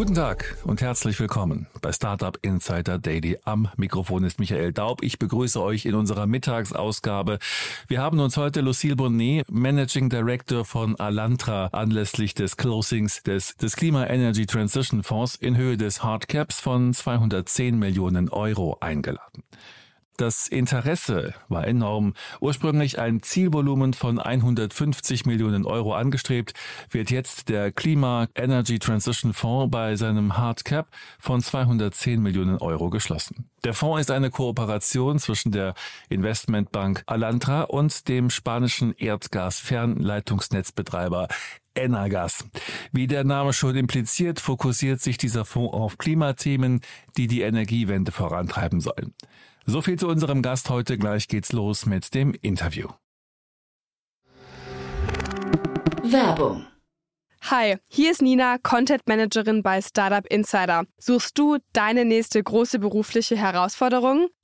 Guten Tag und herzlich willkommen bei Startup Insider Daily. Am Mikrofon ist Michael Daub. Ich begrüße euch in unserer Mittagsausgabe. Wir haben uns heute Lucille Bonnet, Managing Director von Alantra, anlässlich des Closings des, des Klima Energy Transition Fonds in Höhe des Hardcaps von 210 Millionen Euro eingeladen. Das Interesse war enorm. Ursprünglich ein Zielvolumen von 150 Millionen Euro angestrebt, wird jetzt der Klima Energy Transition Fonds bei seinem Hard Cap von 210 Millionen Euro geschlossen. Der Fonds ist eine Kooperation zwischen der Investmentbank Alantra und dem spanischen Erdgas-Fernleitungsnetzbetreiber Enagas. Wie der Name schon impliziert, fokussiert sich dieser Fonds auf Klimathemen, die die Energiewende vorantreiben sollen. So viel zu unserem Gast heute. Gleich geht's los mit dem Interview. Werbung. Hi, hier ist Nina, Content Managerin bei Startup Insider. Suchst du deine nächste große berufliche Herausforderung?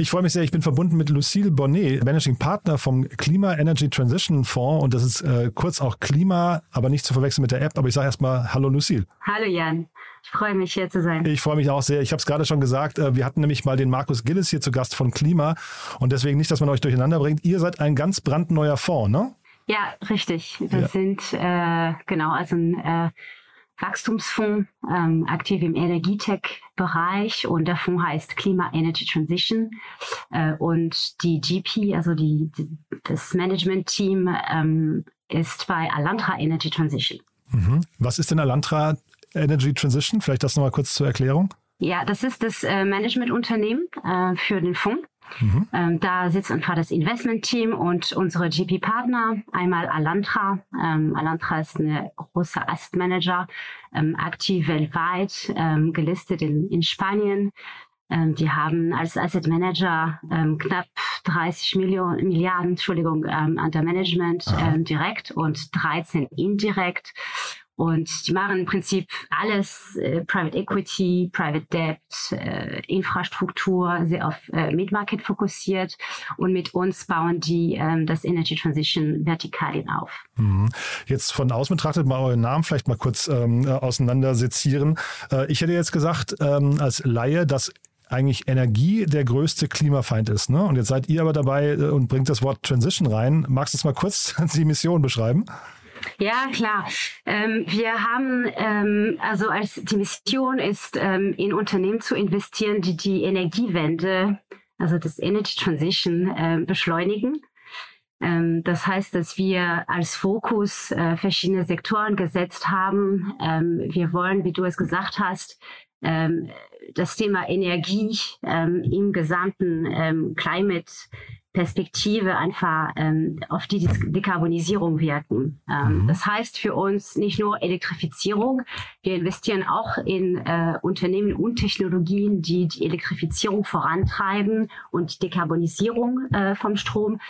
Ich freue mich sehr, ich bin verbunden mit Lucille Bonnet, Managing Partner vom Klima Energy Transition Fonds und das ist äh, kurz auch Klima, aber nicht zu verwechseln mit der App. Aber ich sage erstmal Hallo Lucille. Hallo Jan, ich freue mich hier zu sein. Ich freue mich auch sehr. Ich habe es gerade schon gesagt, äh, wir hatten nämlich mal den Markus Gillis hier zu Gast von Klima und deswegen nicht, dass man euch durcheinander bringt. Ihr seid ein ganz brandneuer Fonds, ne? Ja, richtig. Wir Ja. sind äh, genau also ein äh, Wachstumsfonds, ähm, aktiv im Energietech-Bereich und der Fonds heißt Klima Energy Transition äh, und die GP, also die, die das Management-Team ähm, ist bei Alantra Energy Transition. Mhm. Was ist denn Alantra Energy Transition? Vielleicht das nochmal kurz zur Erklärung. Ja, das ist das äh, Managementunternehmen äh, für den Fonds. Mhm. Ähm, da sitzt einfach das Investment-Team und unsere GP-Partner. Einmal Alantra. Ähm, Alantra ist eine große Asset Manager, ähm, aktiv weltweit, ähm, gelistet in, in Spanien. Ähm, die haben als Asset Manager knapp 30 Millionen, Milliarden Entschuldigung, ähm, under Management direkt und 13 indirekt. Und die machen im Prinzip alles, äh, Private Equity, Private Debt, äh, Infrastruktur, sehr auf äh, Mid-Market fokussiert. Und mit uns bauen die ähm, das Energy Transition Vertikalien auf. Mhm. Jetzt von außen betrachtet mal euren Namen vielleicht mal kurz ähm, äh, auseinandersezieren. Äh, ich hätte jetzt gesagt, ähm, als Laie, dass eigentlich Energie der größte Klimafeind ist. Ne? Und jetzt seid ihr aber dabei äh, und bringt das Wort Transition rein. Magst du uns mal kurz die Mission beschreiben? Ja, klar. Ähm, wir haben, ähm, also als die Mission ist, ähm, in Unternehmen zu investieren, die die Energiewende, also das Energy Transition, ähm, beschleunigen. Ähm, das heißt, dass wir als Fokus äh, verschiedene Sektoren gesetzt haben. Ähm, wir wollen, wie du es gesagt hast, ähm, das Thema Energie im gesamten Climate Perspektive einfach ähm, auf die Dekarbonisierung wirken. Ähm, Mhm. Das heißt für uns nicht nur Elektrifizierung, wir investieren auch in äh, Unternehmen und Technologien, die die Elektrifizierung vorantreiben und die Dekarbonisierung äh, vom Strom.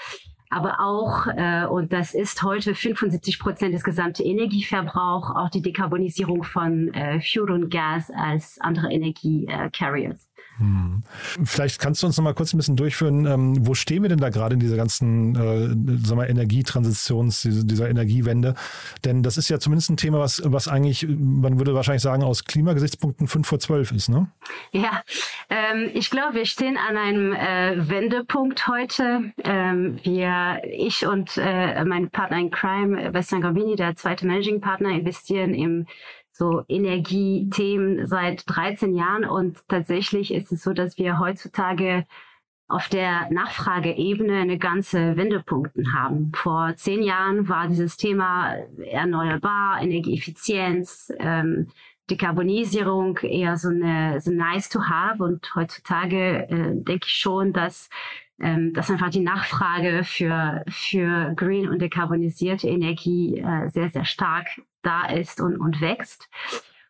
Aber auch, äh, und das ist heute 75 Prozent des gesamten Energieverbrauchs, auch die Dekarbonisierung von äh, Fuel und Gas als andere Energie-Carriers. Hm. Vielleicht kannst du uns noch mal kurz ein bisschen durchführen, ähm, wo stehen wir denn da gerade in dieser ganzen äh, sagen wir, Energietransitions, dieser Energiewende? Denn das ist ja zumindest ein Thema, was, was eigentlich, man würde wahrscheinlich sagen, aus Klimagesichtspunkten 5 vor 12 ist, ne? Ja, ähm, ich glaube, wir stehen an einem äh, Wendepunkt heute. Ähm, wir, ich und äh, mein Partner in Crime, Western Gambini, der zweite Managing Partner, investieren im so Energiethemen seit 13 Jahren und tatsächlich ist es so, dass wir heutzutage auf der Nachfrageebene eine ganze Wendepunkten haben. Vor zehn Jahren war dieses Thema erneuerbar, Energieeffizienz, ähm, Dekarbonisierung eher so eine so nice to have und heutzutage äh, denke ich schon, dass ähm, dass einfach die Nachfrage für, für green und dekarbonisierte Energie äh, sehr, sehr stark da ist und, und wächst.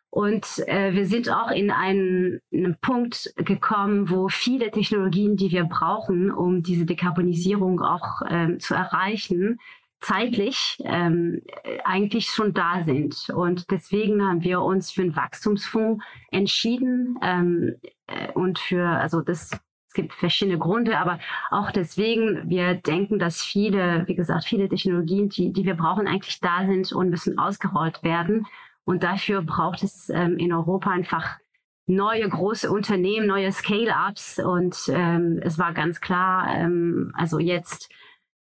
Und äh, wir sind auch in einen, einen Punkt gekommen, wo viele Technologien, die wir brauchen, um diese Dekarbonisierung auch ähm, zu erreichen, zeitlich ähm, eigentlich schon da sind. Und deswegen haben wir uns für einen Wachstumsfonds entschieden ähm, äh, und für, also das es gibt verschiedene Gründe, aber auch deswegen, wir denken, dass viele, wie gesagt, viele Technologien, die, die wir brauchen, eigentlich da sind und müssen ausgerollt werden. Und dafür braucht es ähm, in Europa einfach neue große Unternehmen, neue Scale-ups. Und ähm, es war ganz klar, ähm, also jetzt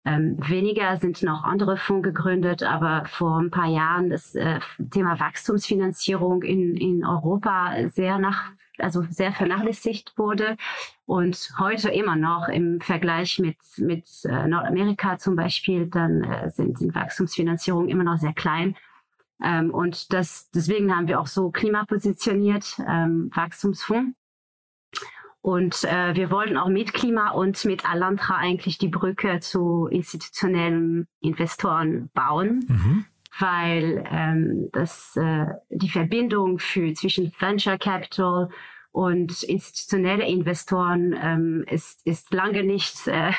ähm, weniger sind noch andere Fonds gegründet, aber vor ein paar Jahren das äh, Thema Wachstumsfinanzierung in, in Europa sehr nach also sehr vernachlässigt wurde und heute immer noch im Vergleich mit, mit äh, Nordamerika zum Beispiel, dann äh, sind, sind Wachstumsfinanzierungen immer noch sehr klein. Ähm, und das, deswegen haben wir auch so klimapositioniert, ähm, Wachstumsfonds. Und äh, wir wollten auch mit Klima und mit Alantra eigentlich die Brücke zu institutionellen Investoren bauen. Mhm weil ähm, das, äh, die Verbindung für, zwischen Venture Capital und institutionelle Investoren ähm, ist, ist lange nicht, äh,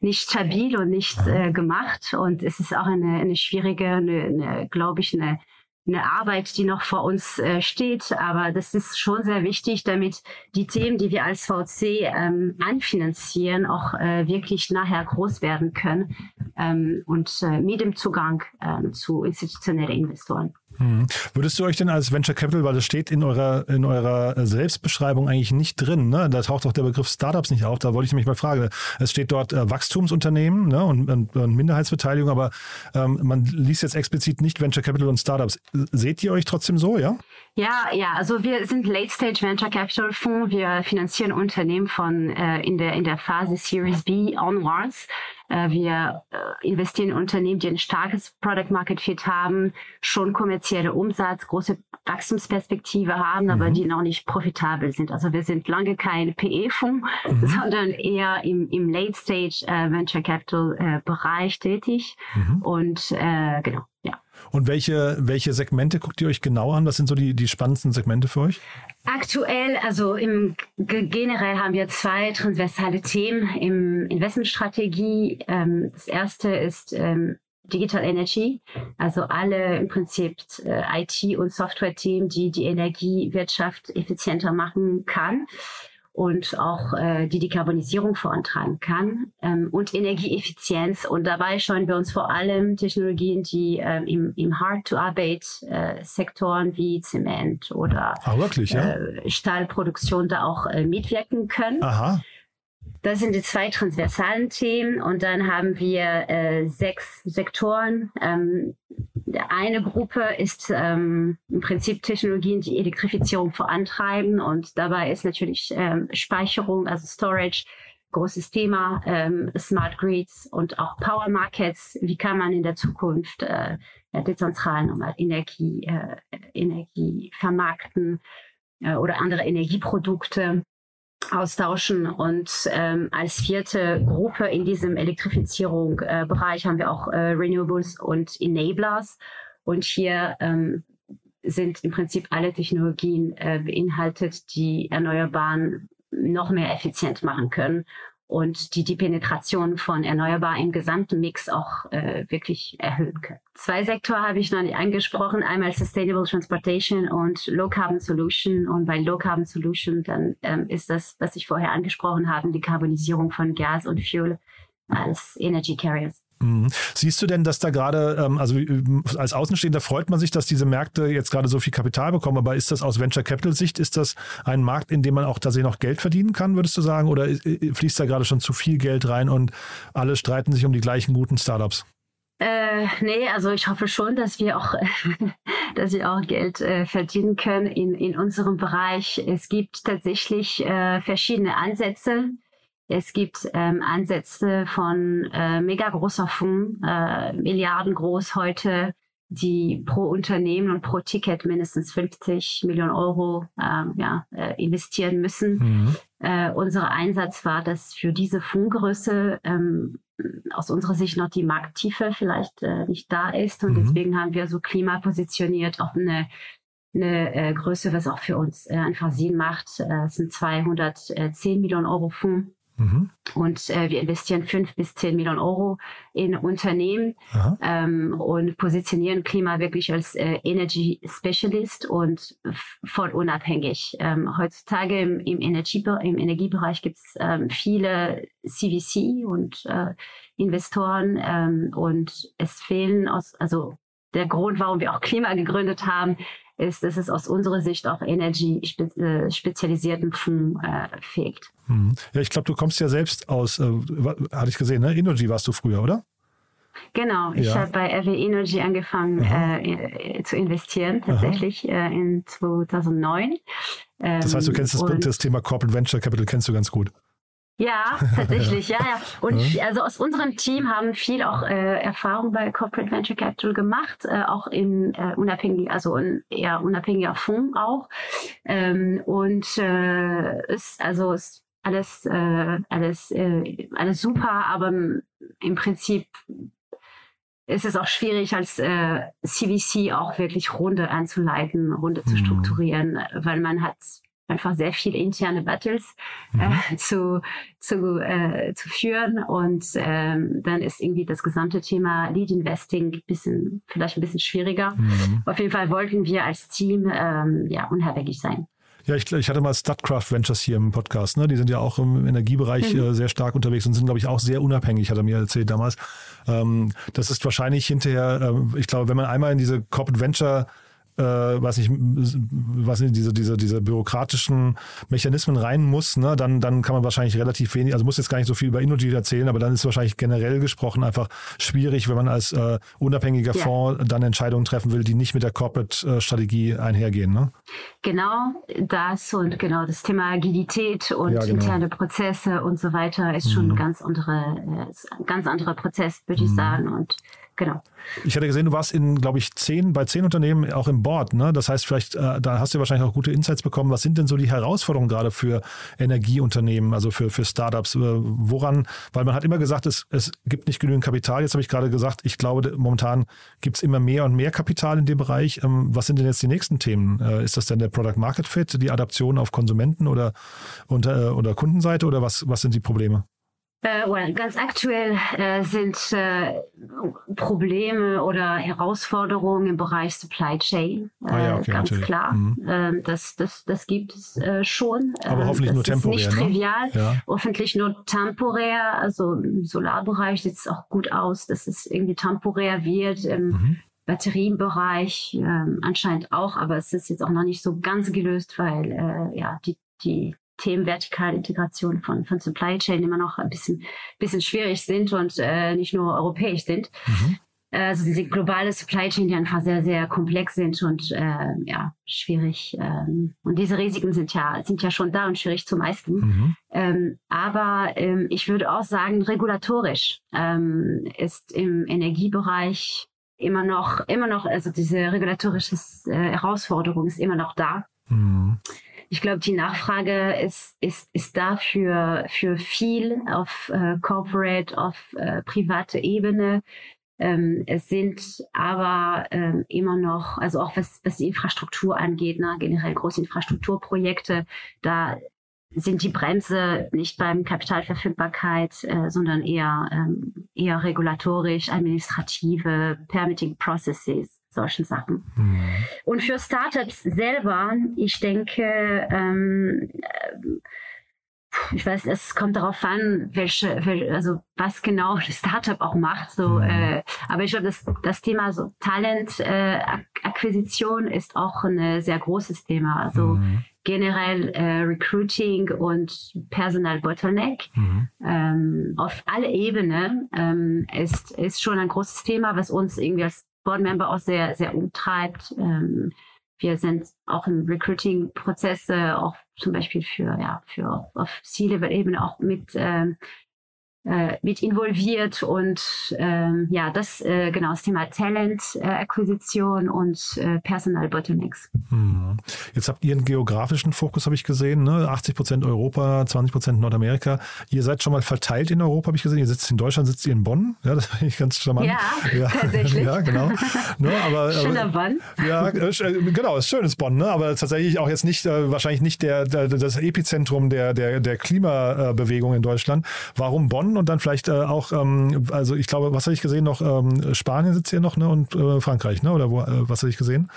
nicht stabil und nicht äh, gemacht. Und es ist auch eine, eine schwierige, eine, eine glaube ich, eine eine Arbeit, die noch vor uns äh, steht. Aber das ist schon sehr wichtig, damit die Themen, die wir als VC ähm, anfinanzieren, auch äh, wirklich nachher groß werden können ähm, und äh, mit dem Zugang äh, zu institutionellen Investoren. Hm. Würdest du euch denn als Venture Capital, weil das steht in eurer, in eurer Selbstbeschreibung eigentlich nicht drin, ne? da taucht auch der Begriff Startups nicht auf, da wollte ich nämlich mal fragen. Es steht dort äh, Wachstumsunternehmen ne? und, und, und, Minderheitsbeteiligung, aber ähm, man liest jetzt explizit nicht Venture Capital und Startups. Seht ihr euch trotzdem so, ja? Ja, ja, also wir sind Late Stage Venture Capital Fonds. Wir finanzieren Unternehmen von äh, in der in der Phase Series B onwards. Äh, wir äh, investieren in Unternehmen, die ein starkes Product Market Fit haben, schon kommerzielle Umsatz, große Wachstumsperspektive haben, mhm. aber die noch nicht profitabel sind. Also wir sind lange kein PE-Fonds, mhm. sondern eher im, im Late Stage äh, Venture Capital äh, Bereich tätig. Mhm. Und äh, genau, ja. Und welche, welche Segmente guckt ihr euch genau an? Was sind so die, die spannendsten Segmente für euch? Aktuell, also im generell haben wir zwei transversale Themen im Investmentstrategie. Ähm, das erste ist ähm, Digital Energy, also alle im Prinzip äh, IT- und Software-Themen, die die Energiewirtschaft effizienter machen kann und auch äh, die Dekarbonisierung vorantreiben kann ähm, und Energieeffizienz. Und dabei schauen wir uns vor allem Technologien, die ähm, im, im Hard-to-Abate-Sektoren äh, wie Zement oder ah, wirklich, ja? äh, Stahlproduktion da auch äh, mitwirken können. Aha. Das sind die zwei transversalen Themen und dann haben wir äh, sechs Sektoren. Ähm, eine Gruppe ist ähm, im Prinzip Technologien, die Elektrifizierung vorantreiben und dabei ist natürlich ähm, Speicherung, also Storage, großes Thema, ähm, Smart Grids und auch Power Markets. Wie kann man in der Zukunft äh, dezentral nochmal Energie, äh, Energie vermarkten äh, oder andere Energieprodukte? Austauschen. Und ähm, als vierte Gruppe in diesem Elektrifizierung-Bereich äh, haben wir auch äh, Renewables und Enablers. Und hier ähm, sind im Prinzip alle Technologien äh, beinhaltet, die Erneuerbaren noch mehr effizient machen können und die die Penetration von erneuerbar im gesamten Mix auch äh, wirklich erhöhen können. Zwei Sektoren habe ich noch nicht angesprochen, einmal Sustainable Transportation und Low Carbon Solution. Und bei Low Carbon Solution dann ähm, ist das, was ich vorher angesprochen habe, die Karbonisierung von Gas und Fuel als Energy Carriers. Mhm. Siehst du denn, dass da gerade, ähm, also äh, als Außenstehender freut man sich, dass diese Märkte jetzt gerade so viel Kapital bekommen, aber ist das aus Venture Capital Sicht, ist das ein Markt, in dem man auch tatsächlich noch Geld verdienen kann, würdest du sagen, oder äh, fließt da gerade schon zu viel Geld rein und alle streiten sich um die gleichen guten Startups? Äh, nee, also ich hoffe schon, dass wir auch, dass wir auch Geld äh, verdienen können in, in unserem Bereich. Es gibt tatsächlich äh, verschiedene Ansätze. Es gibt ähm, Ansätze von äh, mega großer Fonds, äh, Milliarden groß heute, die pro Unternehmen und pro Ticket mindestens 50 Millionen Euro ähm, ja, äh, investieren müssen. Mhm. Äh, unser Einsatz war, dass für diese Fondsgröße ähm, aus unserer Sicht noch die Markttiefe vielleicht äh, nicht da ist. Und mhm. deswegen haben wir so Klima positioniert auf eine eine äh, Größe, was auch für uns äh, einfach Sinn macht. Äh, es sind 210 Millionen Euro Fonds Mhm. Und äh, wir investieren fünf bis zehn Millionen Euro in Unternehmen ähm, und positionieren Klima wirklich als äh, Energy Specialist und voll unabhängig. Ähm, heutzutage im, im, Energie, im Energiebereich gibt es ähm, viele CVC und äh, Investoren ähm, und es fehlen aus, also der Grund, warum wir auch Klima gegründet haben, ist, dass es aus unserer Sicht auch Energy-spezialisierten äh, Fonds äh, fehlt. Mhm. Ja, ich glaube, du kommst ja selbst aus, äh, hatte ich gesehen, ne? Energy warst du früher, oder? Genau, ich ja. habe bei RW Energy angefangen äh, zu investieren, tatsächlich äh, in 2009. Ähm, das heißt, du kennst das, das Thema Corporate Venture Capital, kennst du ganz gut. Ja, tatsächlich, ja, ja. Und ja. also aus unserem Team haben viel auch äh, Erfahrung bei Corporate Venture Capital gemacht, äh, auch in äh, unabhängig, also in eher unabhängiger Fonds auch. Ähm, und äh, ist also ist alles äh, alles äh, alles super, aber im Prinzip ist es auch schwierig als äh, CVC auch wirklich Runde anzuleiten, Runde zu mhm. strukturieren, weil man hat einfach sehr viele interne Battles mhm. äh, zu, zu, äh, zu führen. Und ähm, dann ist irgendwie das gesamte Thema Lead Investing bisschen, vielleicht ein bisschen schwieriger. Mhm. Auf jeden Fall wollten wir als Team ähm, ja, unabhängig sein. Ja, ich, ich hatte mal Statcraft Ventures hier im Podcast. Ne? Die sind ja auch im Energiebereich mhm. äh, sehr stark unterwegs und sind, glaube ich, auch sehr unabhängig, hat er mir erzählt damals. Ähm, das ist wahrscheinlich hinterher, äh, ich glaube, wenn man einmal in diese Corporate Venture äh, was ich, was in diese, diese, diese bürokratischen Mechanismen rein muss, ne, dann, dann kann man wahrscheinlich relativ wenig, also muss jetzt gar nicht so viel über Innogy erzählen, aber dann ist es wahrscheinlich generell gesprochen einfach schwierig, wenn man als äh, unabhängiger ja. Fonds dann Entscheidungen treffen will, die nicht mit der Corporate-Strategie einhergehen. Ne? Genau das und genau das Thema Agilität und ja, genau. interne Prozesse und so weiter ist schon mhm. ein ganz andere, äh, ganz anderer Prozess, würde ich mhm. sagen. Und genau. Ich hatte gesehen, du warst in, glaube ich, zehn, bei zehn Unternehmen auch im Board. Ne? Das heißt, vielleicht, äh, da hast du wahrscheinlich auch gute Insights bekommen. Was sind denn so die Herausforderungen gerade für Energieunternehmen, also für, für Startups? Äh, woran, weil man hat immer gesagt, es, es gibt nicht genügend Kapital. Jetzt habe ich gerade gesagt, ich glaube, momentan gibt es immer mehr und mehr Kapital in dem Bereich. Ähm, was sind denn jetzt die nächsten Themen? Äh, ist das denn der Product Market Fit, die Adaption auf Konsumenten oder, unter, äh, oder Kundenseite oder was, was sind die Probleme? Äh, well, ganz aktuell äh, sind äh, Probleme oder Herausforderungen im Bereich Supply Chain. Äh, ah, ja, okay, ganz natürlich. klar. Mhm. Ähm, das, das, das gibt es äh, schon. Aber hoffentlich das nur temporär. Ist nicht ne? trivial. Ja. Hoffentlich nur temporär. Also im Solarbereich sieht es auch gut aus, dass es irgendwie temporär wird. Im mhm. Batterienbereich ähm, anscheinend auch, aber es ist jetzt auch noch nicht so ganz gelöst, weil äh, ja die die Themen vertikale Integration von, von Supply Chain immer noch ein bisschen, bisschen schwierig sind und äh, nicht nur europäisch sind. Mhm. Also diese globale Supply Chain, die einfach sehr, sehr komplex sind und äh, ja, schwierig. Ähm, und diese Risiken sind ja, sind ja schon da und schwierig zu meistern. Mhm. Ähm, aber ähm, ich würde auch sagen, regulatorisch ähm, ist im Energiebereich immer noch, immer noch, also diese regulatorische äh, Herausforderung ist immer noch da. Mhm ich glaube, die Nachfrage ist, ist, ist da für, für viel auf äh, Corporate, auf äh, private Ebene. Ähm, es sind aber ähm, immer noch, also auch was, was die Infrastruktur angeht, ne, generell große Infrastrukturprojekte, da sind die Bremse nicht beim Kapitalverfügbarkeit, äh, sondern eher, ähm, eher regulatorisch, administrative, permitting processes, solchen Sachen. Mhm. Und für Startups selber, ich denke, ähm, ich weiß, es kommt darauf an, welche, welche also was genau das Startup auch macht. So, mhm. äh, aber ich glaube, das, das Thema so Talentakquisition äh, ist auch ein sehr großes Thema. Also mhm. generell äh, Recruiting und Personal Bottleneck mhm. ähm, auf alle Ebenen ähm, ist, ist schon ein großes Thema, was uns irgendwie als Board Member auch sehr, sehr umtreibt. Ähm, wir sind auch im Recruiting-Prozess, äh, auch zum Beispiel für, ja, für auf C-Level-Ebene auch mit ähm, äh, mit involviert und ähm, ja, das äh, genau das Thema Talent äh, und äh, Personal Bottlenecks. Hm. Jetzt habt ihr einen geografischen Fokus, habe ich gesehen, ne? 80 Prozent Europa, 20 Prozent Nordamerika. Ihr seid schon mal verteilt in Europa, habe ich gesehen. Ihr sitzt in Deutschland, sitzt ihr in Bonn. Ja, das finde ich ganz charmant. Ja, ja. tatsächlich. ja, genau. ne, aber, Schöner Bonn. Ja, äh, äh, genau, ist schönes Bonn, ne? aber tatsächlich auch jetzt nicht, wahrscheinlich nicht der, der, das Epizentrum der, der, der Klimabewegung in Deutschland. Warum Bonn? Und dann vielleicht äh, auch, ähm, also ich glaube, was habe ich gesehen noch? Ähm, Spanien sitzt hier noch ne? und äh, Frankreich, ne? oder wo, äh, was habe ich gesehen?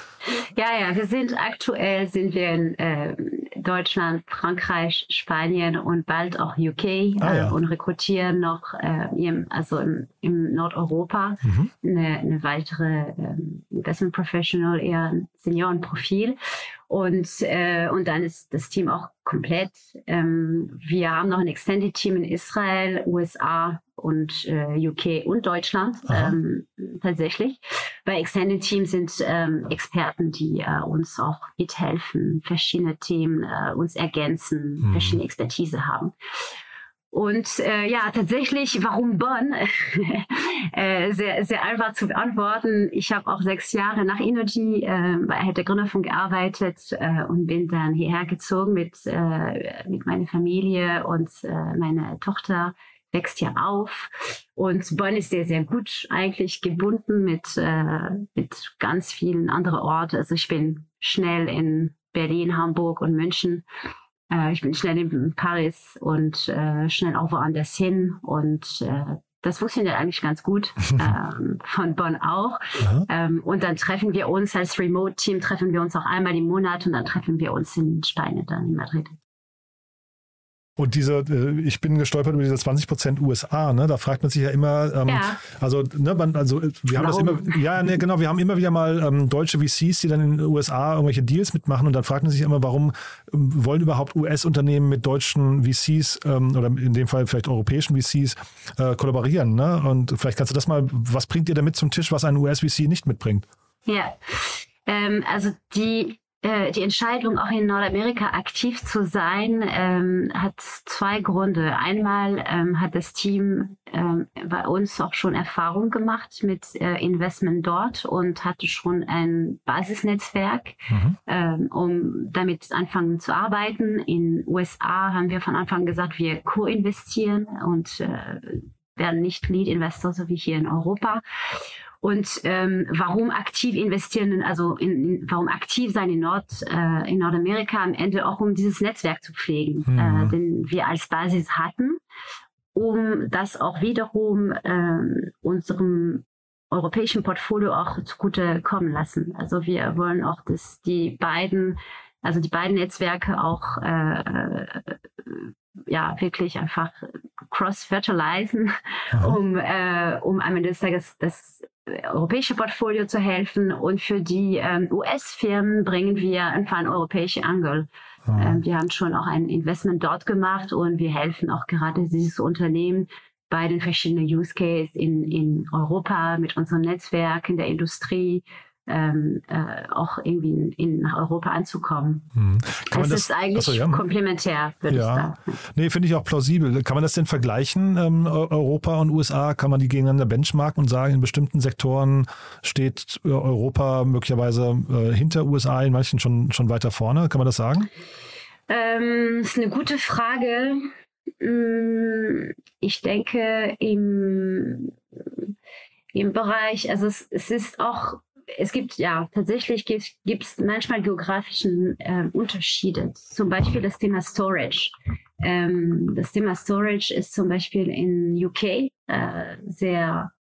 Ja, ja, wir sind aktuell sind wir in äh, Deutschland, Frankreich, Spanien und bald auch UK ah, ja. Äh, und rekrutieren noch äh, im, also im, im Nordeuropa mhm. eine, eine weitere ähm, Investment Professional, eher Seniorenprofil. Und, äh, und dann ist das Team auch komplett. Ähm, wir haben noch ein Extended Team in Israel, USA und äh, UK und Deutschland ähm, tatsächlich. Bei Extended Team sind ähm, Experten, die äh, uns auch mithelfen, verschiedene Themen äh, uns ergänzen, mhm. verschiedene Expertise haben. Und äh, ja, tatsächlich, warum Bonn? äh, sehr, sehr einfach zu beantworten. Ich habe auch sechs Jahre nach Energy äh, bei der Gründerfunk gearbeitet äh, und bin dann hierher gezogen mit, äh, mit meiner Familie und äh, meine Tochter wächst hier auf. Und Bonn ist sehr, sehr gut eigentlich gebunden mit, äh, mit ganz vielen anderen Orten. Also ich bin schnell in Berlin, Hamburg und München äh, ich bin schnell in Paris und äh, schnell auch woanders hin und äh, das funktioniert eigentlich ganz gut, ähm, von Bonn auch. Ähm, und dann treffen wir uns als Remote-Team, treffen wir uns auch einmal im Monat und dann treffen wir uns in Spanien, dann in Madrid. Und diese, äh, ich bin gestolpert über diese 20 Prozent USA, ne? Da fragt man sich ja immer, ähm, ja. also, ne, man, also wir haben Warum? das immer, ja, ne, genau, wir haben immer wieder mal ähm, deutsche VCs, die dann in den USA irgendwelche Deals mitmachen und dann fragt man sich immer, warum ähm, wollen überhaupt US-Unternehmen mit deutschen VCs ähm, oder in dem Fall vielleicht europäischen VCs äh, kollaborieren, ne? Und vielleicht kannst du das mal, was bringt ihr damit zum Tisch, was ein US-VC nicht mitbringt? Ja, ähm, also die äh, die Entscheidung, auch in Nordamerika aktiv zu sein, ähm, hat zwei Gründe. Einmal ähm, hat das Team ähm, bei uns auch schon Erfahrung gemacht mit äh, Investment dort und hatte schon ein Basisnetzwerk, mhm. ähm, um damit anfangen zu arbeiten. In USA haben wir von Anfang gesagt, wir co-investieren und äh, werden nicht Lead-Investor, so wie hier in Europa. Und ähm, warum aktiv investieren, also in, in, warum aktiv sein in, Nord, äh, in Nordamerika am Ende auch um dieses Netzwerk zu pflegen, mhm. äh, den wir als Basis hatten, um das auch wiederum äh, unserem europäischen Portfolio auch zugute kommen lassen. Also wir wollen auch, dass die beiden, also die beiden Netzwerke auch äh, ja wirklich einfach cross-fertilizen, um, äh, um am Ende des Tages das europäische Portfolio zu helfen und für die ähm, US-Firmen bringen wir einfach ein europäische Angle. Ah. Ähm, wir haben schon auch ein Investment dort gemacht und wir helfen auch gerade dieses Unternehmen bei den verschiedenen Use Cases in, in Europa mit unserem Netzwerk in der Industrie ähm, äh, auch irgendwie in, in, nach Europa anzukommen. Hm. Es das, ist eigentlich achso, ja. komplementär, würde ja. ich sagen. Nee, finde ich auch plausibel. Kann man das denn vergleichen, ähm, Europa und USA? Kann man die gegeneinander benchmarken und sagen, in bestimmten Sektoren steht äh, Europa möglicherweise äh, hinter USA, in manchen schon, schon weiter vorne? Kann man das sagen? Ähm, das ist eine gute Frage. Hm, ich denke, im, im Bereich, also es, es ist auch es gibt ja tatsächlich gibt es manchmal geografischen äh, Unterschiede. Zum Beispiel das Thema Storage. Ähm, das Thema Storage ist zum Beispiel in UK äh, sehr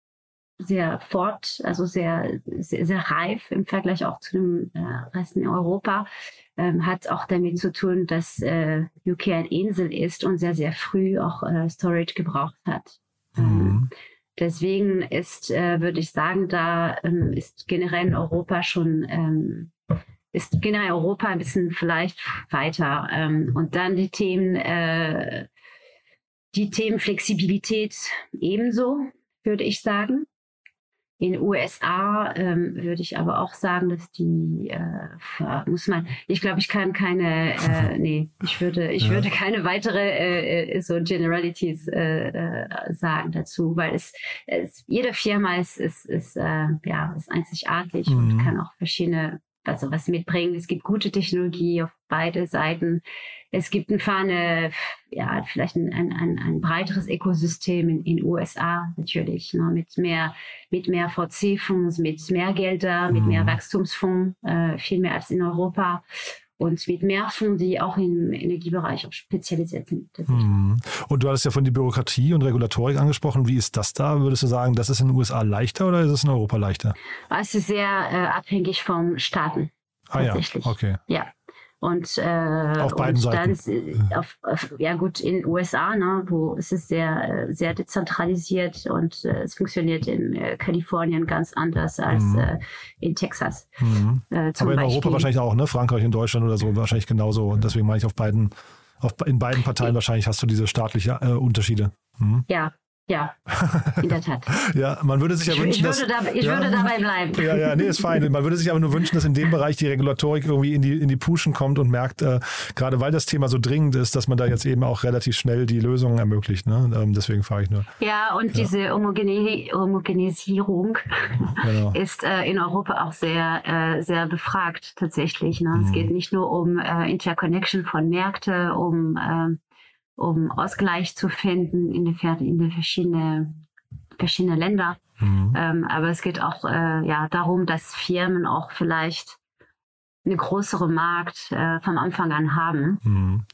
sehr fort, also sehr, sehr, sehr reif im Vergleich auch zu dem äh, Rest in Europa. Ähm, hat auch damit zu tun, dass äh, UK eine Insel ist und sehr, sehr früh auch äh, Storage gebraucht hat. Mhm. Ähm, deswegen ist, äh, würde ich sagen, da ähm, ist generell Europa schon, ähm, ist generell Europa ein bisschen vielleicht weiter. Ähm, und dann die Themen, äh, die Themen Flexibilität ebenso, würde ich sagen. In USA ähm, würde ich aber auch sagen, dass die äh, muss man. Ich glaube, ich kann keine. Äh, nee, ich würde, ich ja. würde keine weitere äh, äh, so Generalities äh, äh, sagen dazu, weil es, es jede Firma ist ist, ist äh, ja ist einzigartig mhm. und kann auch verschiedene also was mitbringen. Es gibt gute Technologie auf beide Seiten. Es gibt einfach eine, ja, vielleicht ein, ein, ein, ein breiteres Ökosystem in den USA natürlich, ne, mit mehr, mit mehr VC-Fonds, mit mehr Gelder, mit mehr mhm. Wachstumsfonds, äh, viel mehr als in Europa und mit mehr Fonds, die auch im Energiebereich auch spezialisiert sind. Mhm. Und du hattest ja von der Bürokratie und Regulatorik angesprochen. Wie ist das da? Würdest du sagen, das ist in den USA leichter oder ist es in Europa leichter? Es ist sehr äh, abhängig vom Staaten. Ah ja, okay. Ja, und, äh, auf beiden und Seiten. Dann, auf, auf, ja gut, in den USA, ne, wo es ist sehr, sehr dezentralisiert und äh, es funktioniert in äh, Kalifornien ganz anders als mhm. äh, in Texas. Mhm. Äh, Aber in Beispiel. Europa wahrscheinlich auch, ne? Frankreich und Deutschland oder so wahrscheinlich genauso. Und deswegen meine ich auf beiden, auf, in beiden Parteien wahrscheinlich hast du diese staatlichen äh, Unterschiede. Mhm. Ja, ja, in der Tat. ja, man würde sich ja wünschen, ich, würde, dass, da, ich ja, würde dabei bleiben. Ja, ja, nee, ist fein. Man würde sich aber nur wünschen, dass in dem Bereich die Regulatorik irgendwie in die, in die Puschen kommt und merkt, äh, gerade weil das Thema so dringend ist, dass man da jetzt eben auch relativ schnell die Lösungen ermöglicht. Ne? Ähm, deswegen frage ich nur. Ja, und ja. diese Homogene Homogenisierung genau. ist äh, in Europa auch sehr, äh, sehr befragt tatsächlich. Ne? Mhm. Es geht nicht nur um äh, Interconnection von Märkten, um ähm, um Ausgleich zu finden in den, in den verschiedenen verschiedene Länder. Mhm. Ähm, aber es geht auch äh, ja, darum, dass Firmen auch vielleicht eine größere Markt äh, vom Anfang an haben. Mhm.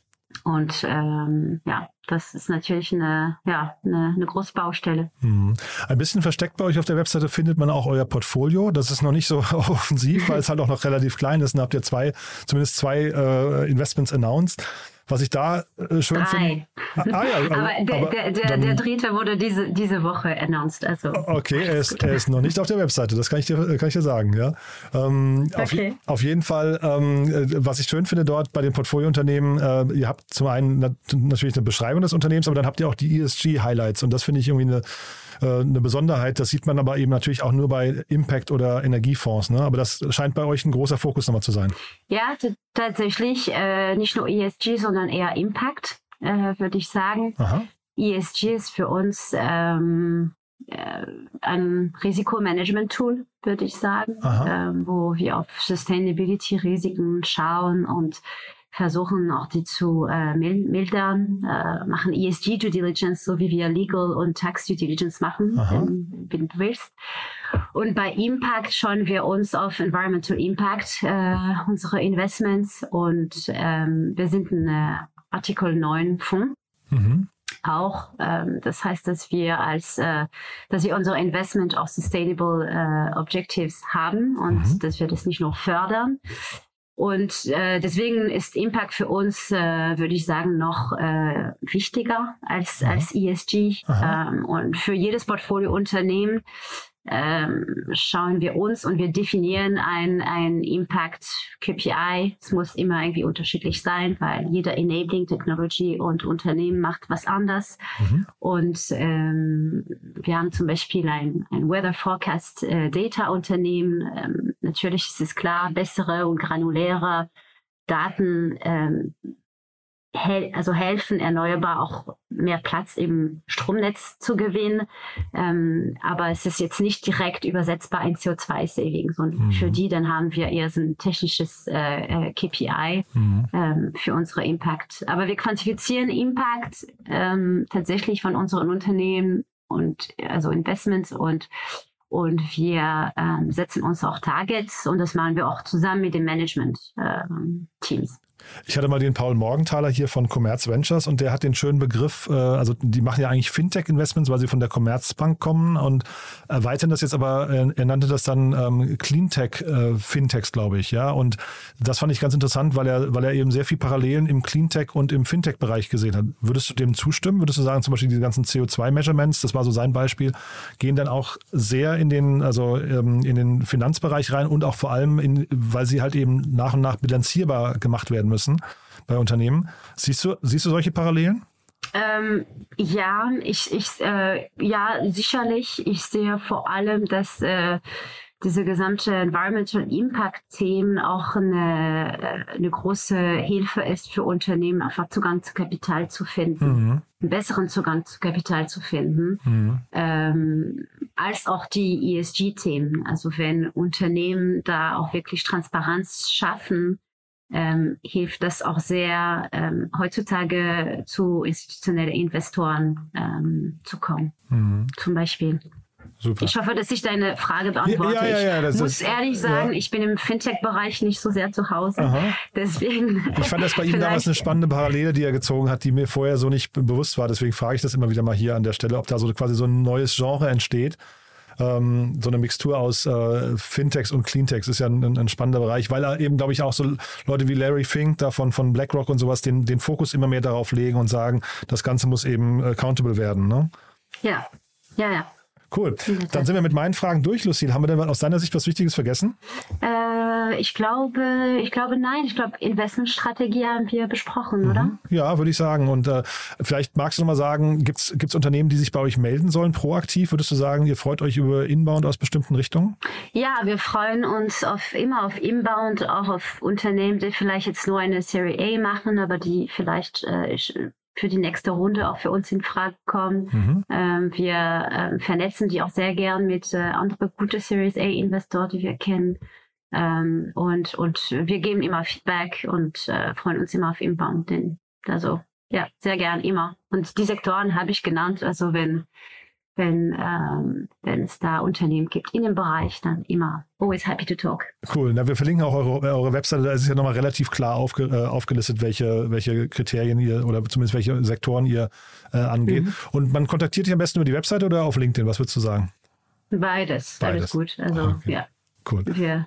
Und ähm, ja, das ist natürlich eine, ja, eine, eine große Baustelle. Mhm. Ein bisschen versteckt bei euch auf der Webseite findet man auch euer Portfolio. Das ist noch nicht so offensiv, weil es halt auch noch relativ klein ist. Und habt ihr zwei, zumindest zwei äh, Investments announced. Was ich da äh, schön finde. Ah, ah, ja, aber, aber der, aber der, der, der, dritte wurde diese, diese Woche announced. Also, okay, er ist, er ist noch nicht auf der Webseite, das kann ich dir, kann ich dir sagen. Ja. Ähm, okay. auf, auf, jeden Fall, ähm, äh, was ich schön finde dort bei den Portfoliounternehmen, äh, ihr habt zum einen natürlich eine Beschreibung des Unternehmens, aber dann habt ihr auch die ESG-Highlights und das finde ich irgendwie eine eine Besonderheit. Das sieht man aber eben natürlich auch nur bei Impact- oder Energiefonds. Ne? Aber das scheint bei euch ein großer Fokus nochmal zu sein. Ja, tatsächlich äh, nicht nur ESG, sondern eher Impact, äh, würde ich sagen. Aha. ESG ist für uns ähm, äh, ein Risikomanagement-Tool, würde ich sagen, ähm, wo wir auf Sustainability-Risiken schauen und versuchen auch die zu äh, mildern, äh, machen ESG Due Diligence, so wie wir Legal und Tax Due Diligence machen, wenn, wenn, du willst. Und bei Impact schauen wir uns auf Environmental Impact, äh, unsere Investments und ähm, wir sind ein äh, Artikel 9 Fonds. Mhm auch. Ähm, das heißt, dass wir als, äh, dass wir unser Investment auch Sustainable äh, Objectives haben und mhm. dass wir das nicht nur fördern, und äh, deswegen ist Impact für uns, äh, würde ich sagen, noch äh, wichtiger als, ja. als ESG. Ähm, und für jedes Portfoliounternehmen ähm, schauen wir uns und wir definieren ein, ein Impact KPI. Es muss immer irgendwie unterschiedlich sein, weil jeder Enabling Technology und Unternehmen macht was anders. Mhm. Und ähm, wir haben zum Beispiel ein, ein Weather Forecast äh, Data Unternehmen. Ähm, natürlich ist es klar, bessere und granuläre Daten ähm, hel also helfen, erneuerbar auch mehr Platz im Stromnetz zu gewinnen. Ähm, aber es ist jetzt nicht direkt übersetzbar in CO2-Saving, sondern mhm. für die dann haben wir eher so ein technisches äh, äh KPI mhm. ähm, für unsere Impact. Aber wir quantifizieren Impact ähm, tatsächlich von unseren Unternehmen und also Investments und Und wir ähm, setzen uns auch Targets und das machen wir auch zusammen mit den Management-Teams. Ich hatte mal den Paul Morgenthaler hier von Commerz Ventures und der hat den schönen Begriff, äh, also die machen ja eigentlich Fintech-Investments, weil sie von der Commerzbank kommen und erweitern das jetzt aber, äh, er nannte das dann ähm, Cleantech äh, glaube ich, ja. Und das fand ich ganz interessant, weil er, weil er eben sehr viel Parallelen im Cleantech und im Fintech-Bereich gesehen hat. Würdest du dem zustimmen? Würdest du sagen, zum Beispiel diese ganzen CO2-Measurements, das war so sein Beispiel, gehen dann auch sehr in den, also ähm, in den Finanzbereich rein und auch vor allem, in, weil sie halt eben nach und nach bilanzierbar gemacht werden müssen bei Unternehmen. Siehst du, siehst du solche Parallelen? Ähm, ja, ich, ich, äh, ja, sicherlich. Ich sehe vor allem, dass äh, diese gesamte Environmental Impact Themen auch eine, äh, eine große Hilfe ist für Unternehmen, einfach Zugang zu Kapital zu finden, mhm. einen besseren Zugang zu Kapital zu finden, mhm. ähm, als auch die ESG-Themen. Also wenn Unternehmen da auch wirklich Transparenz schaffen, ähm, hilft das auch sehr, ähm, heutzutage zu institutionellen Investoren ähm, zu kommen. Mhm. Zum Beispiel. Super. Ich hoffe, dass ich deine Frage beantworte. Ja, ja, ja, ich muss ist, ehrlich sagen, ich bin im Fintech-Bereich nicht so sehr zu Hause. Aha. Deswegen. Ich fand das bei ihm damals eine spannende Parallele, die er gezogen hat, die mir vorher so nicht bewusst war. Deswegen frage ich das immer wieder mal hier an der Stelle, ob da so quasi so ein neues Genre entsteht ähm, so eine Mixtur aus äh, Fintechs und Cleantechs ist ja ein, ein, spannender Bereich, weil eben, glaube ich, auch so Leute wie Larry Fink davon von BlackRock und sowas den, den Fokus immer mehr darauf legen und sagen, das Ganze muss eben accountable werden. Ne? Ja, ja, ja. Cool. Dann sind wir mit meinen Fragen durch, Lucille. Haben wir denn aus deiner Sicht was Wichtiges vergessen? Äh, ich glaube, ich glaube nein. Ich glaube, Investmentstrategie haben wir besprochen, mhm. oder? Ja, würde ich sagen. Und äh, vielleicht magst du noch mal sagen, gibt es Unternehmen, die sich bei euch melden sollen, proaktiv? Würdest du sagen, ihr freut euch über Inbound aus bestimmten Richtungen? Ja, wir freuen uns auf, immer auf Inbound, auch auf Unternehmen, die vielleicht jetzt nur eine Serie A machen, aber die vielleicht äh, für die nächste Runde auch für uns in Frage kommen. Mhm. Ähm, wir äh, vernetzen die auch sehr gern mit äh, anderen guten Series A Investoren, die wir kennen. Ähm, und, und wir geben immer Feedback und äh, freuen uns immer auf Inbound. Denn, also ja, sehr gern immer. Und die Sektoren habe ich genannt. Also wenn wenn, ähm, wenn es da Unternehmen gibt in dem Bereich, dann immer always happy to talk. Cool. Na, wir verlinken auch eure, eure Webseite. Da ist es ja nochmal relativ klar aufge, äh, aufgelistet, welche, welche Kriterien ihr oder zumindest welche Sektoren ihr äh, angeht. Mhm. Und man kontaktiert dich am besten über die Webseite oder auf LinkedIn? Was würdest du sagen? Beides. Beides. Alles gut. Also, okay. ja. Cool. Wir,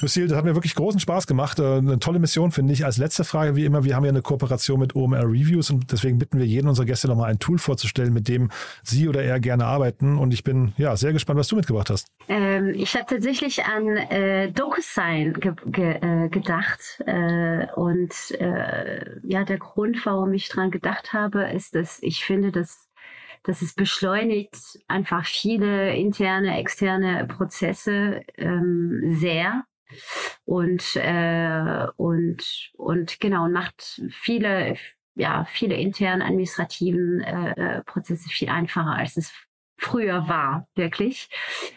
Lucille, das hat mir wirklich großen Spaß gemacht. Äh, eine tolle Mission, finde ich. Als letzte Frage, wie immer, wir haben ja eine Kooperation mit OMR Reviews und deswegen bitten wir jeden unserer Gäste nochmal ein Tool vorzustellen, mit dem sie oder er gerne arbeiten. Und ich bin ja sehr gespannt, was du mitgebracht hast. Ähm, ich habe tatsächlich an äh, DocuSign ge ge äh, gedacht. Äh, und äh, ja, der Grund, warum ich daran gedacht habe, ist, dass ich finde, dass dass es beschleunigt einfach viele interne, externe Prozesse ähm, sehr und äh, und und genau und macht viele ja viele internen administrativen äh, äh, Prozesse viel einfacher als es früher war wirklich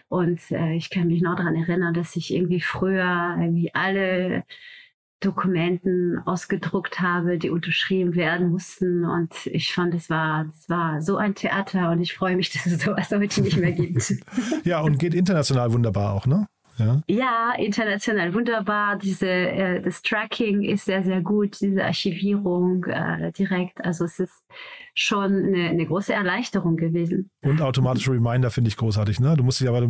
und äh, ich kann mich noch daran erinnern dass ich irgendwie früher irgendwie alle Dokumenten ausgedruckt habe, die unterschrieben werden mussten. Und ich fand, es war, es war so ein Theater und ich freue mich, dass es sowas heute nicht mehr gibt. ja, und geht international wunderbar auch, ne? Ja, ja international wunderbar. Diese, äh, das Tracking ist sehr, sehr gut, diese Archivierung äh, direkt. Also es ist schon eine, eine, große Erleichterung gewesen. Und automatische Reminder finde ich großartig. Ne? Du musst dich aber,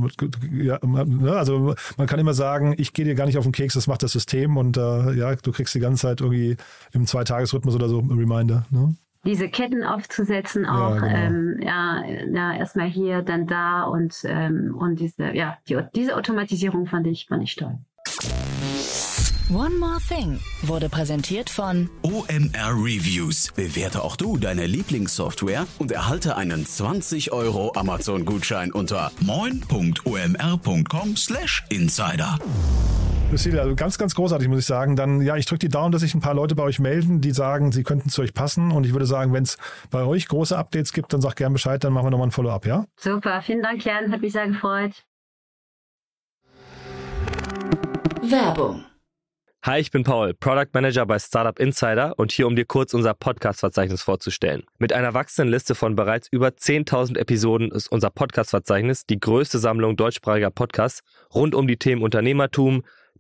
ja, ne? also man kann immer sagen, ich gehe dir gar nicht auf den Keks, das macht das System und äh, ja, du kriegst die ganze Zeit irgendwie im Zweitagesrhythmus oder so Reminder. Ne? Diese Ketten aufzusetzen, auch ja, genau. ähm, ja, ja, erstmal hier, dann da und, ähm, und diese, ja, die, diese Automatisierung fand ich, fand ich toll. One More Thing wurde präsentiert von OMR Reviews. Bewerte auch du deine Lieblingssoftware und erhalte einen 20 Euro Amazon-Gutschein unter moin.omr.com/insider. Lucilia, also ganz, ganz großartig, muss ich sagen. Dann, ja, ich drücke die Daumen, dass sich ein paar Leute bei euch melden, die sagen, sie könnten zu euch passen. Und ich würde sagen, wenn es bei euch große Updates gibt, dann sag gerne Bescheid, dann machen wir nochmal ein Follow-up, ja? Super, vielen Dank, Jan, hat mich sehr gefreut. Werbung. Hi, ich bin Paul, Product Manager bei Startup Insider und hier, um dir kurz unser Podcast-Verzeichnis vorzustellen. Mit einer wachsenden Liste von bereits über 10.000 Episoden ist unser Podcast-Verzeichnis die größte Sammlung deutschsprachiger Podcasts rund um die Themen Unternehmertum,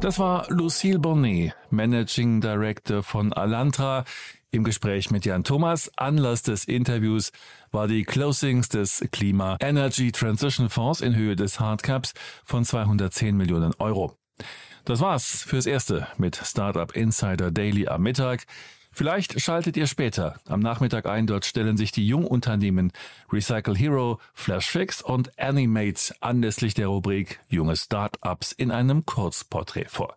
Das war Lucille Bonnet, Managing Director von Alantra, im Gespräch mit Jan Thomas. Anlass des Interviews war die Closings des Klima Energy Transition Fonds in Höhe des Hardcaps von 210 Millionen Euro. Das war's fürs Erste mit Startup Insider Daily am Mittag. Vielleicht schaltet ihr später am Nachmittag ein. Dort stellen sich die Jungunternehmen Recycle Hero, Flashfix und Animate anlässlich der Rubrik Junge Startups in einem Kurzporträt vor.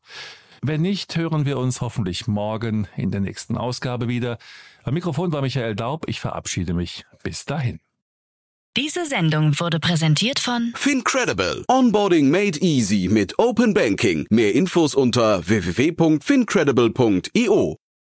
Wenn nicht, hören wir uns hoffentlich morgen in der nächsten Ausgabe wieder. Am Mikrofon war Michael Daub. Ich verabschiede mich. Bis dahin. Diese Sendung wurde präsentiert von Fincredible. Onboarding made easy mit Open Banking. Mehr Infos unter www.fincredible.io.